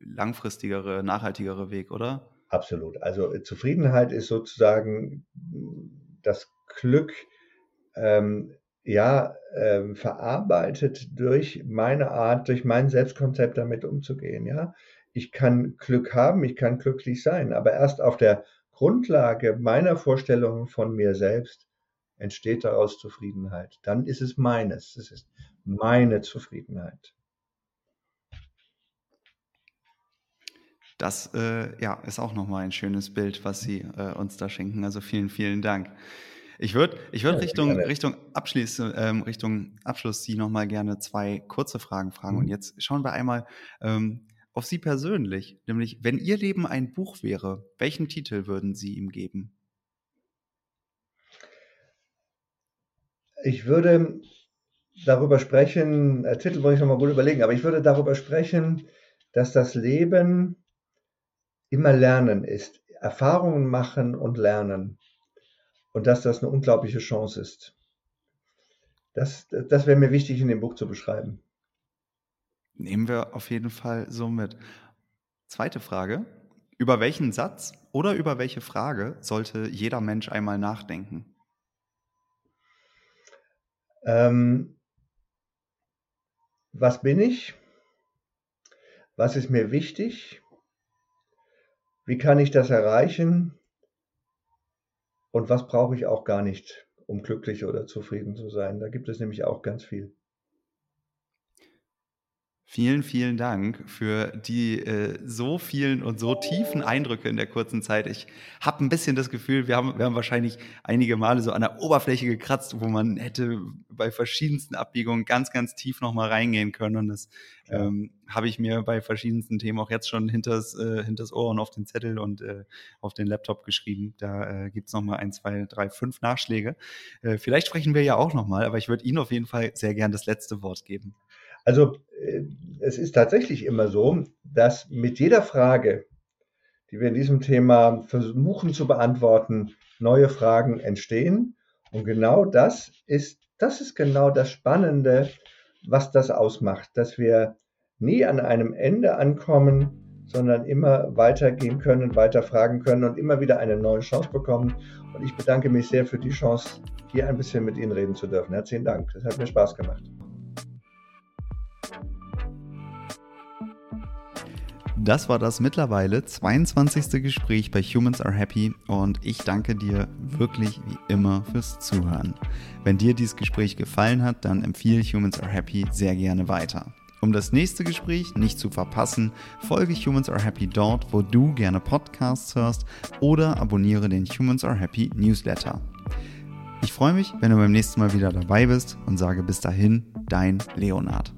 langfristigere, nachhaltigere Weg, oder? Absolut. Also äh, Zufriedenheit ist sozusagen das Glück, ähm, ja, ähm, verarbeitet durch meine Art, durch mein Selbstkonzept damit umzugehen. Ja, ich kann Glück haben, ich kann glücklich sein, aber erst auf der Grundlage meiner Vorstellungen von mir selbst entsteht daraus Zufriedenheit. Dann ist es meines. Es ist meine Zufriedenheit. Das äh, ja, ist auch nochmal ein schönes Bild, was Sie äh, uns da schenken. Also vielen, vielen Dank. Ich würde ich würd ja, Richtung, Richtung, Abschluss, ähm, Richtung Abschluss Sie nochmal gerne zwei kurze Fragen fragen. Mhm. Und jetzt schauen wir einmal ähm, auf Sie persönlich. Nämlich, wenn Ihr Leben ein Buch wäre, welchen Titel würden Sie ihm geben? Ich würde darüber sprechen, äh, Titel muss ich nochmal gut überlegen, aber ich würde darüber sprechen, dass das Leben immer Lernen ist, Erfahrungen machen und lernen. Und dass das eine unglaubliche Chance ist. Das, das wäre mir wichtig in dem Buch zu beschreiben. Nehmen wir auf jeden Fall so mit. Zweite Frage. Über welchen Satz oder über welche Frage sollte jeder Mensch einmal nachdenken? Ähm, was bin ich? Was ist mir wichtig? Wie kann ich das erreichen? Und was brauche ich auch gar nicht, um glücklich oder zufrieden zu sein? Da gibt es nämlich auch ganz viel. Vielen, vielen Dank für die äh, so vielen und so tiefen Eindrücke in der kurzen Zeit. Ich habe ein bisschen das Gefühl, wir haben, wir haben wahrscheinlich einige Male so an der Oberfläche gekratzt, wo man hätte bei verschiedensten Abbiegungen ganz, ganz tief nochmal reingehen können. Und das ja. ähm, habe ich mir bei verschiedensten Themen auch jetzt schon hinters, äh, hinters Ohr und auf den Zettel und äh, auf den Laptop geschrieben. Da äh, gibt es nochmal ein, zwei, drei, fünf Nachschläge. Äh, vielleicht sprechen wir ja auch nochmal, aber ich würde Ihnen auf jeden Fall sehr gern das letzte Wort geben. Also äh, es ist tatsächlich immer so, dass mit jeder Frage, die wir in diesem Thema versuchen zu beantworten, neue Fragen entstehen. Und genau das ist, das ist genau das Spannende, was das ausmacht, dass wir nie an einem Ende ankommen, sondern immer weitergehen können, weiter fragen können und immer wieder eine neue Chance bekommen. Und ich bedanke mich sehr für die Chance, hier ein bisschen mit Ihnen reden zu dürfen. Herzlichen Dank. Das hat mir Spaß gemacht. Das war das mittlerweile 22. Gespräch bei Humans Are Happy und ich danke dir wirklich wie immer fürs Zuhören. Wenn dir dieses Gespräch gefallen hat, dann empfehle Humans Are Happy sehr gerne weiter. Um das nächste Gespräch nicht zu verpassen, folge Humans Are Happy dort, wo du gerne Podcasts hörst oder abonniere den Humans Are Happy Newsletter. Ich freue mich, wenn du beim nächsten Mal wieder dabei bist und sage bis dahin, dein Leonard.